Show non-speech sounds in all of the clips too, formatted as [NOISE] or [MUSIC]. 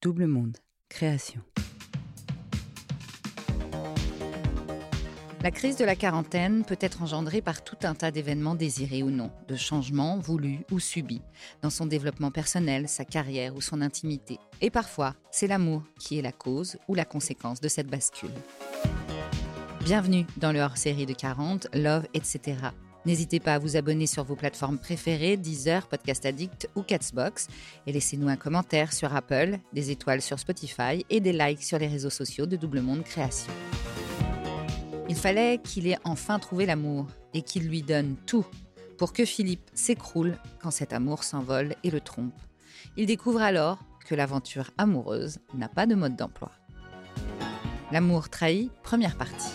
Double Monde, création. La crise de la quarantaine peut être engendrée par tout un tas d'événements désirés ou non, de changements voulus ou subis, dans son développement personnel, sa carrière ou son intimité. Et parfois, c'est l'amour qui est la cause ou la conséquence de cette bascule. Bienvenue dans le hors-série de 40, Love, etc. N'hésitez pas à vous abonner sur vos plateformes préférées, Deezer, Podcast Addict ou Catsbox, et laissez-nous un commentaire sur Apple, des étoiles sur Spotify et des likes sur les réseaux sociaux de Double Monde Création. Il fallait qu'il ait enfin trouvé l'amour et qu'il lui donne tout pour que Philippe s'écroule quand cet amour s'envole et le trompe. Il découvre alors que l'aventure amoureuse n'a pas de mode d'emploi. L'amour trahi, première partie.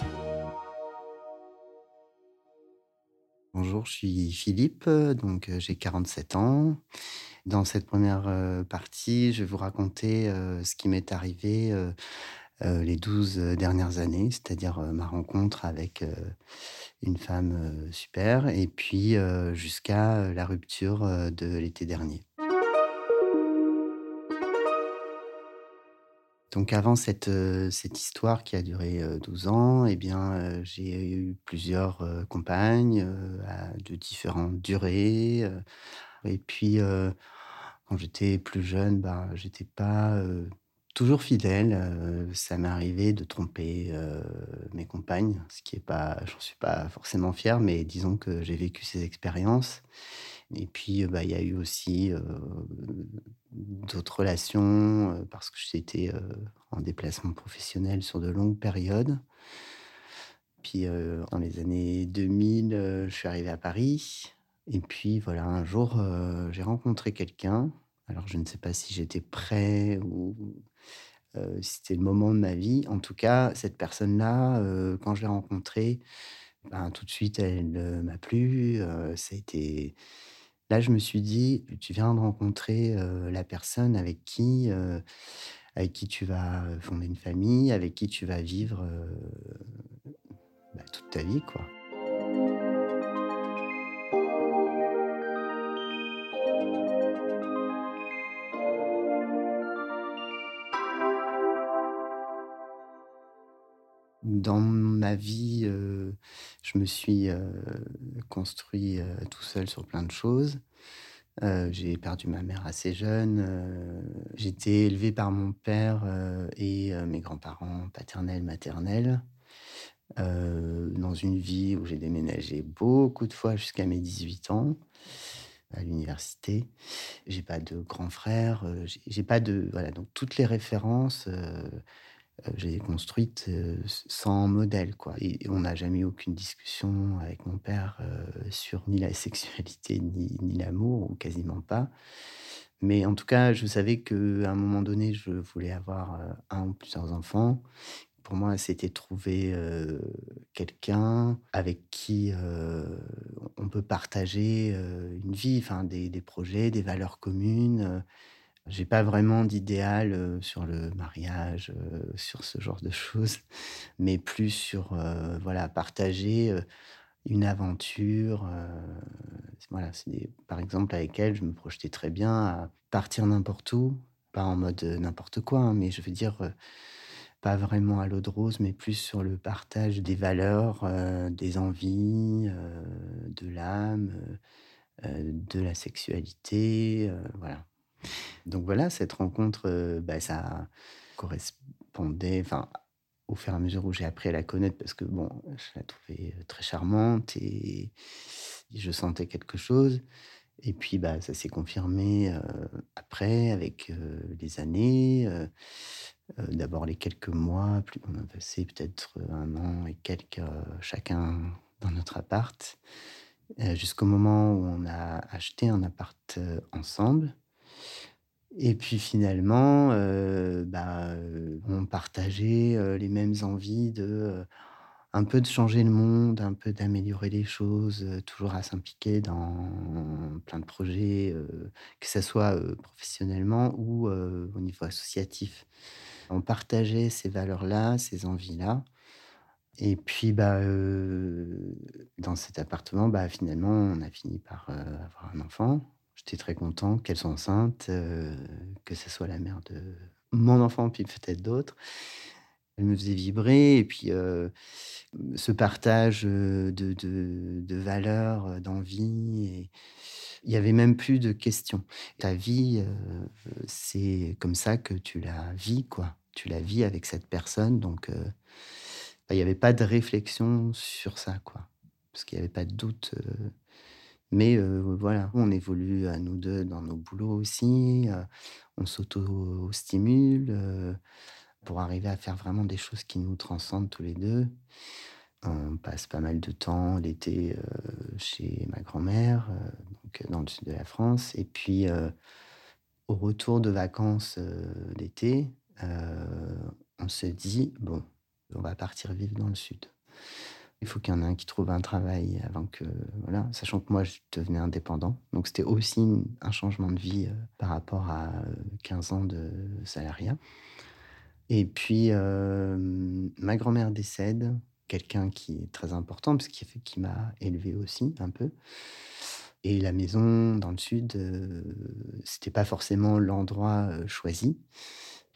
Bonjour, je suis Philippe, donc euh, j'ai 47 ans. Dans cette première euh, partie, je vais vous raconter euh, ce qui m'est arrivé les 12 dernières années, c'est-à-dire ma rencontre avec une femme super, et puis jusqu'à la rupture de l'été dernier. Donc avant cette, cette histoire qui a duré 12 euh, ans, eh bien, j'ai eu plusieurs compagnes de différentes durées. et puis, quand j'étais plus jeune, bah, j'étais pas toujours fidèle. ça m'est arrivé de tromper mes compagnes, ce qui est pas, j'en suis pas forcément fier, mais disons que j'ai vécu ces expériences. Et puis, bah, il y a eu aussi d'autres relations parce que j'étais en déplacement professionnel sur de longues périodes. Puis, dans les années 2000, je suis arrivé à Paris. Et puis, voilà, un jour, j'ai rencontré quelqu'un. Alors, je ne sais pas si j'étais prêt ou si c'était le moment de ma vie. En tout cas, cette personne-là, quand je l'ai rencontrée, ben, tout de suite, elle m'a plu. ça a été Là, je me suis dit, tu viens de rencontrer la personne avec qui, avec qui tu vas fonder une famille, avec qui tu vas vivre bah, toute ta vie, quoi. Dans ma vie, je me suis construit tout seul sur plein de choses. j'ai perdu ma mère assez jeune. j'ai été élevé par mon père et mes grands-parents paternels, maternels. dans une vie où j'ai déménagé beaucoup de fois jusqu'à mes 18 ans à l'université. J'ai pas de grands frères, j'ai pas de voilà donc toutes les références euh, j'ai construite euh, sans modèle, quoi. On n'a jamais eu aucune discussion avec mon père euh, sur ni la [LAUGHS] sexualité ni, ni l'amour, ou quasiment pas. Mais en tout cas, je savais qu'à un moment donné, je voulais avoir un ou plusieurs enfants. Pour moi, c'était trouver quelqu'un avec qui on peut partager une vie, enfin des, des, projets, des valeurs communes. J'ai pas vraiment d'idéal sur le mariage, sur ce genre de choses, [LAUGHS] mais plus sur voilà partager une aventure. voilà, c'est par exemple avec elle, je me projetais très bien à partir n'importe où, pas en mode n'importe quoi, hein, mais je veux dire pas vraiment à l'eau de rose, mais plus sur le partage des valeurs, des envies, de l'âme, de la sexualité, voilà. Donc voilà, cette rencontre, euh, bah, ça correspondait, enfin, au fur et à mesure où j'ai appris à la connaître, parce que bon, je la trouvais euh, très charmante et je sentais quelque chose. Et puis, bah, ça s'est confirmé euh, après, avec les années. D'abord les quelques mois, on a passé peut-être un an et quelques chacun dans notre appart, jusqu'au moment où on a acheté un appart ensemble. Et puis finalement, euh, bah, euh, on partageait euh, les mêmes envies de un peu de changer le monde, un peu d'améliorer les choses, toujours à s'impliquer dans plein de projets, que ce soit professionnellement ou au niveau associatif. On partageait ces valeurs-là, ces envies-là. Et puis, bah, dans cet appartement, bah, finalement, on a fini par avoir un enfant. J'étais très content qu'elle soit enceinte, euh, que ce soit la mère de mon enfant, puis peut-être d'autres. Elle me faisait vibrer. Et puis, ce partage de, de, valeurs, d'envie. Il n'y avait même plus de questions. Ta vie, c'est comme ça que tu la vis, quoi. Tu la vis avec cette personne. Donc, bah, il n'y avait pas de réflexion sur ça, quoi. Parce qu'il n'y avait pas de doute. Mais voilà, on évolue à nous deux dans nos boulots aussi. on s'auto-stimule pour arriver à faire vraiment des choses qui nous transcendent tous les deux. On passe pas mal de temps l'été chez ma grand-mère, donc dans le sud de la France. Et puis, au retour de vacances l'été, on se dit, bon, on va partir vivre dans le sud. Il faut qu'il y en ait un qui trouve un travail avant que. Voilà, sachant que moi, je devenais indépendant. Donc, c'était aussi un changement de vie par rapport à 15 ans de salariat. Et puis, ma grand-mère décède, quelqu'un qui est très important, parce qu'il qui m'a élevé aussi un peu. Et la maison dans le sud, c'était pas forcément l'endroit choisi.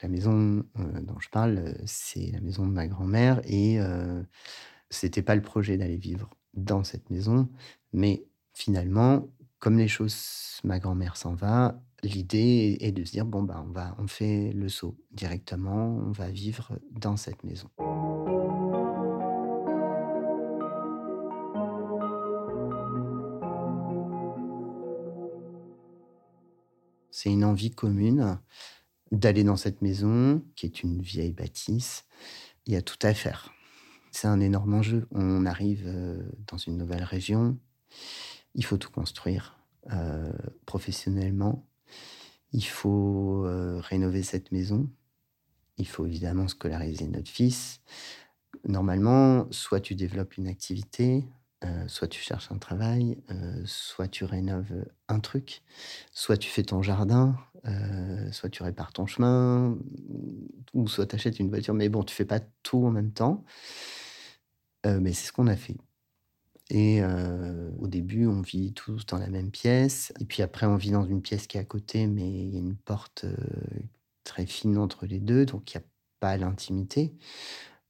La maison dont je parle, c'est la maison de ma grand-mère, et c'était pas le projet d'aller vivre dans cette maison, mais finalement, comme les choses, ma grand-mère s'en va, l'idée est de se dire bon bah on va on fait le saut directement, on va vivre dans cette maison. C'est une envie commune d'aller dans cette maison, qui est une vieille bâtisse. Il y a tout à faire. C'est un énorme enjeu. On arrive euh, dans une nouvelle région. Il faut tout construire euh, professionnellement. Il faut euh, rénover cette maison. Il faut évidemment scolariser notre fils. Normalement, soit tu développes une activité, soit tu cherches un travail, soit tu rénoves un truc, soit tu fais ton jardin, soit tu répares ton chemin, ou soit tu achètes une voiture. Mais bon, tu fais pas tout en même temps. Mais c'est ce qu'on a fait. Et au début, on vit tous dans la même pièce. Et puis après, on vit dans une pièce qui est à côté, mais il y a une porte très fine entre les deux, donc il n'y a pas l'intimité.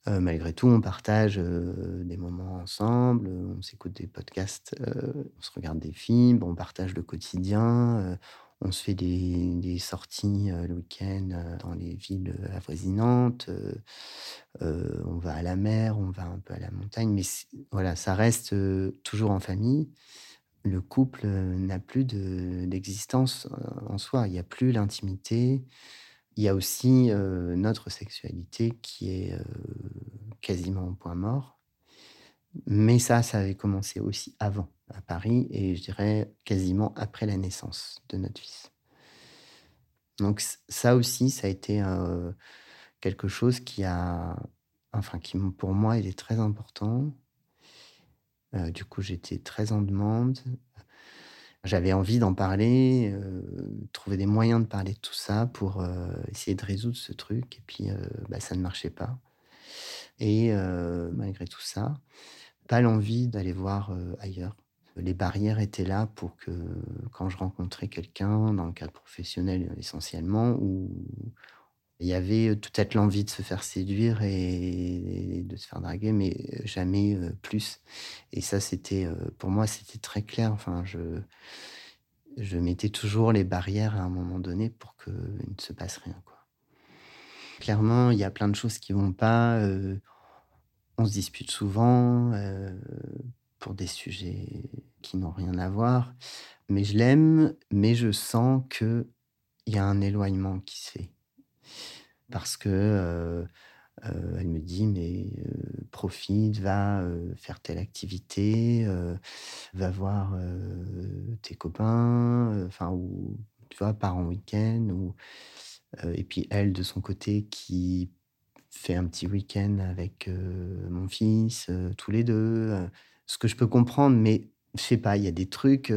Euh, malgré tout, on partage euh, des moments ensemble, on s'écoute des podcasts, euh, on se regarde des films, on partage le quotidien, on se fait des, sorties le week-end dans les villes avoisinantes, on va à la mer, on va un peu à la montagne, mais voilà, ça reste toujours en famille. Le couple n'a plus d'existence en soi, il n'y a plus l'intimité. Il y a aussi notre sexualité qui est quasiment au point mort. Mais ça, ça avait commencé aussi avant, à Paris, et je dirais quasiment après la naissance de notre fils. Donc ça aussi, ça a été quelque chose qui a, enfin, qui pour moi, il est très important. du coup, j'étais très en demande. J'avais envie d'en parler, euh, trouver des moyens de parler de tout ça pour euh, essayer de résoudre ce truc. Et puis, euh, bah, ça ne marchait pas. Et malgré tout ça, pas l'envie d'aller voir ailleurs. Les barrières étaient là pour que quand je rencontrais quelqu'un, dans le cadre professionnel essentiellement, ou il y avait peut-être l'envie de se faire séduire et de se faire draguer, mais jamais plus. Et ça, c'était pour moi, c'était très clair. Enfin, je, mettais toujours les barrières à un moment donné pour qu'il ne se passe rien. Clairement, il y a plein de choses qui vont pas. on se dispute souvent pour des sujets qui n'ont rien à voir. Mais je l'aime, mais je sens qu'il y a un éloignement qui se fait parce que elle me dit mais profite, va faire telle activité, va voir tes copains, enfin ou tu vois, pars en week-end ou et puis elle de son côté qui fait un petit week-end avec mon fils, tous les deux, ce que je peux comprendre, mais je sais pas, il y a des trucs,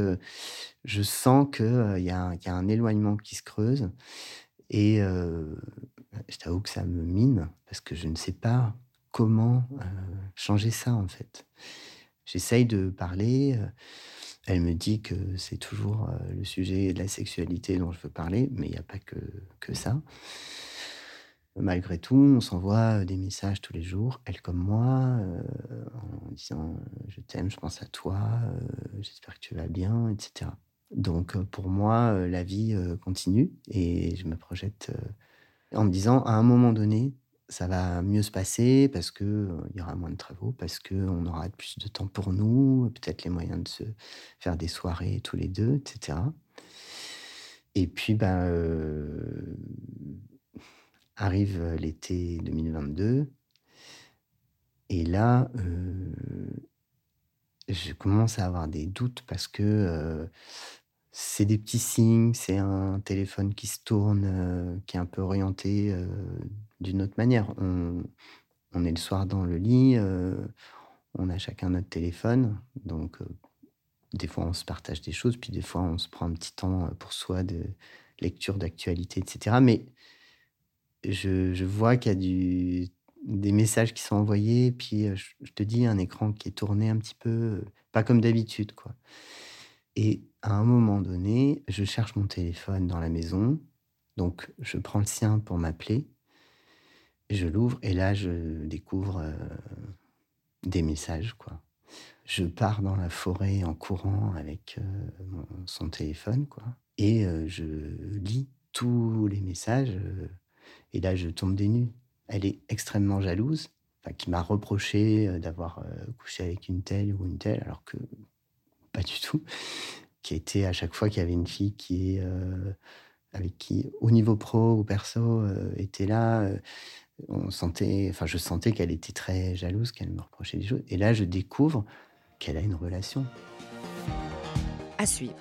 je sens qu'il y, a un éloignement qui se creuse. Et je t'avoue que ça me mine parce que je ne sais pas comment changer ça en fait. J'essaye de parler. Elle me dit que c'est toujours le sujet de la sexualité dont je veux parler, mais il n'y a pas que, que ça. Malgré tout, on s'envoie des messages tous les jours, elle comme moi, en disant je t'aime, je pense à toi, j'espère que tu vas bien, etc. Donc pour moi, la vie continue et je me projette en me disant à un moment donné, ça va mieux se passer parce que y aura moins de travaux, parce qu'on aura plus de temps pour nous, peut-être les moyens de se faire des soirées tous les deux, etc. Et puis, ben, arrive l'été 2022. Et là, je commence à avoir des doutes parce que c'est des petits signes, c'est un téléphone qui se tourne, qui est un peu orienté d'une autre manière. On, on, est le soir dans le lit, on a chacun notre téléphone, donc des fois on se partage des choses, puis des fois on se prend un petit temps pour soi de lecture d'actualité, etc. Mais je, vois qu'il y a du, des messages qui sont envoyés, puis je, te dis un écran qui est tourné un petit peu, pas comme d'habitude, quoi. Et à un moment donné, je cherche mon téléphone dans la maison, donc je prends le sien pour m'appeler, je l'ouvre et là je découvre des messages, quoi. Je pars dans la forêt en courant avec son téléphone, quoi, et je lis tous les messages et là je tombe des nues. Elle est extrêmement jalouse, qui m'a reproché d'avoir couché avec une telle ou une telle, alors que pas du tout. [LAUGHS] Qui était à chaque fois qu'il y avait une fille qui est avec qui, au niveau pro ou perso, était là on sentait, enfin, je sentais qu'elle était très jalouse, qu'elle me reprochait des choses. Et là, je découvre qu'elle a une relation. À suivre.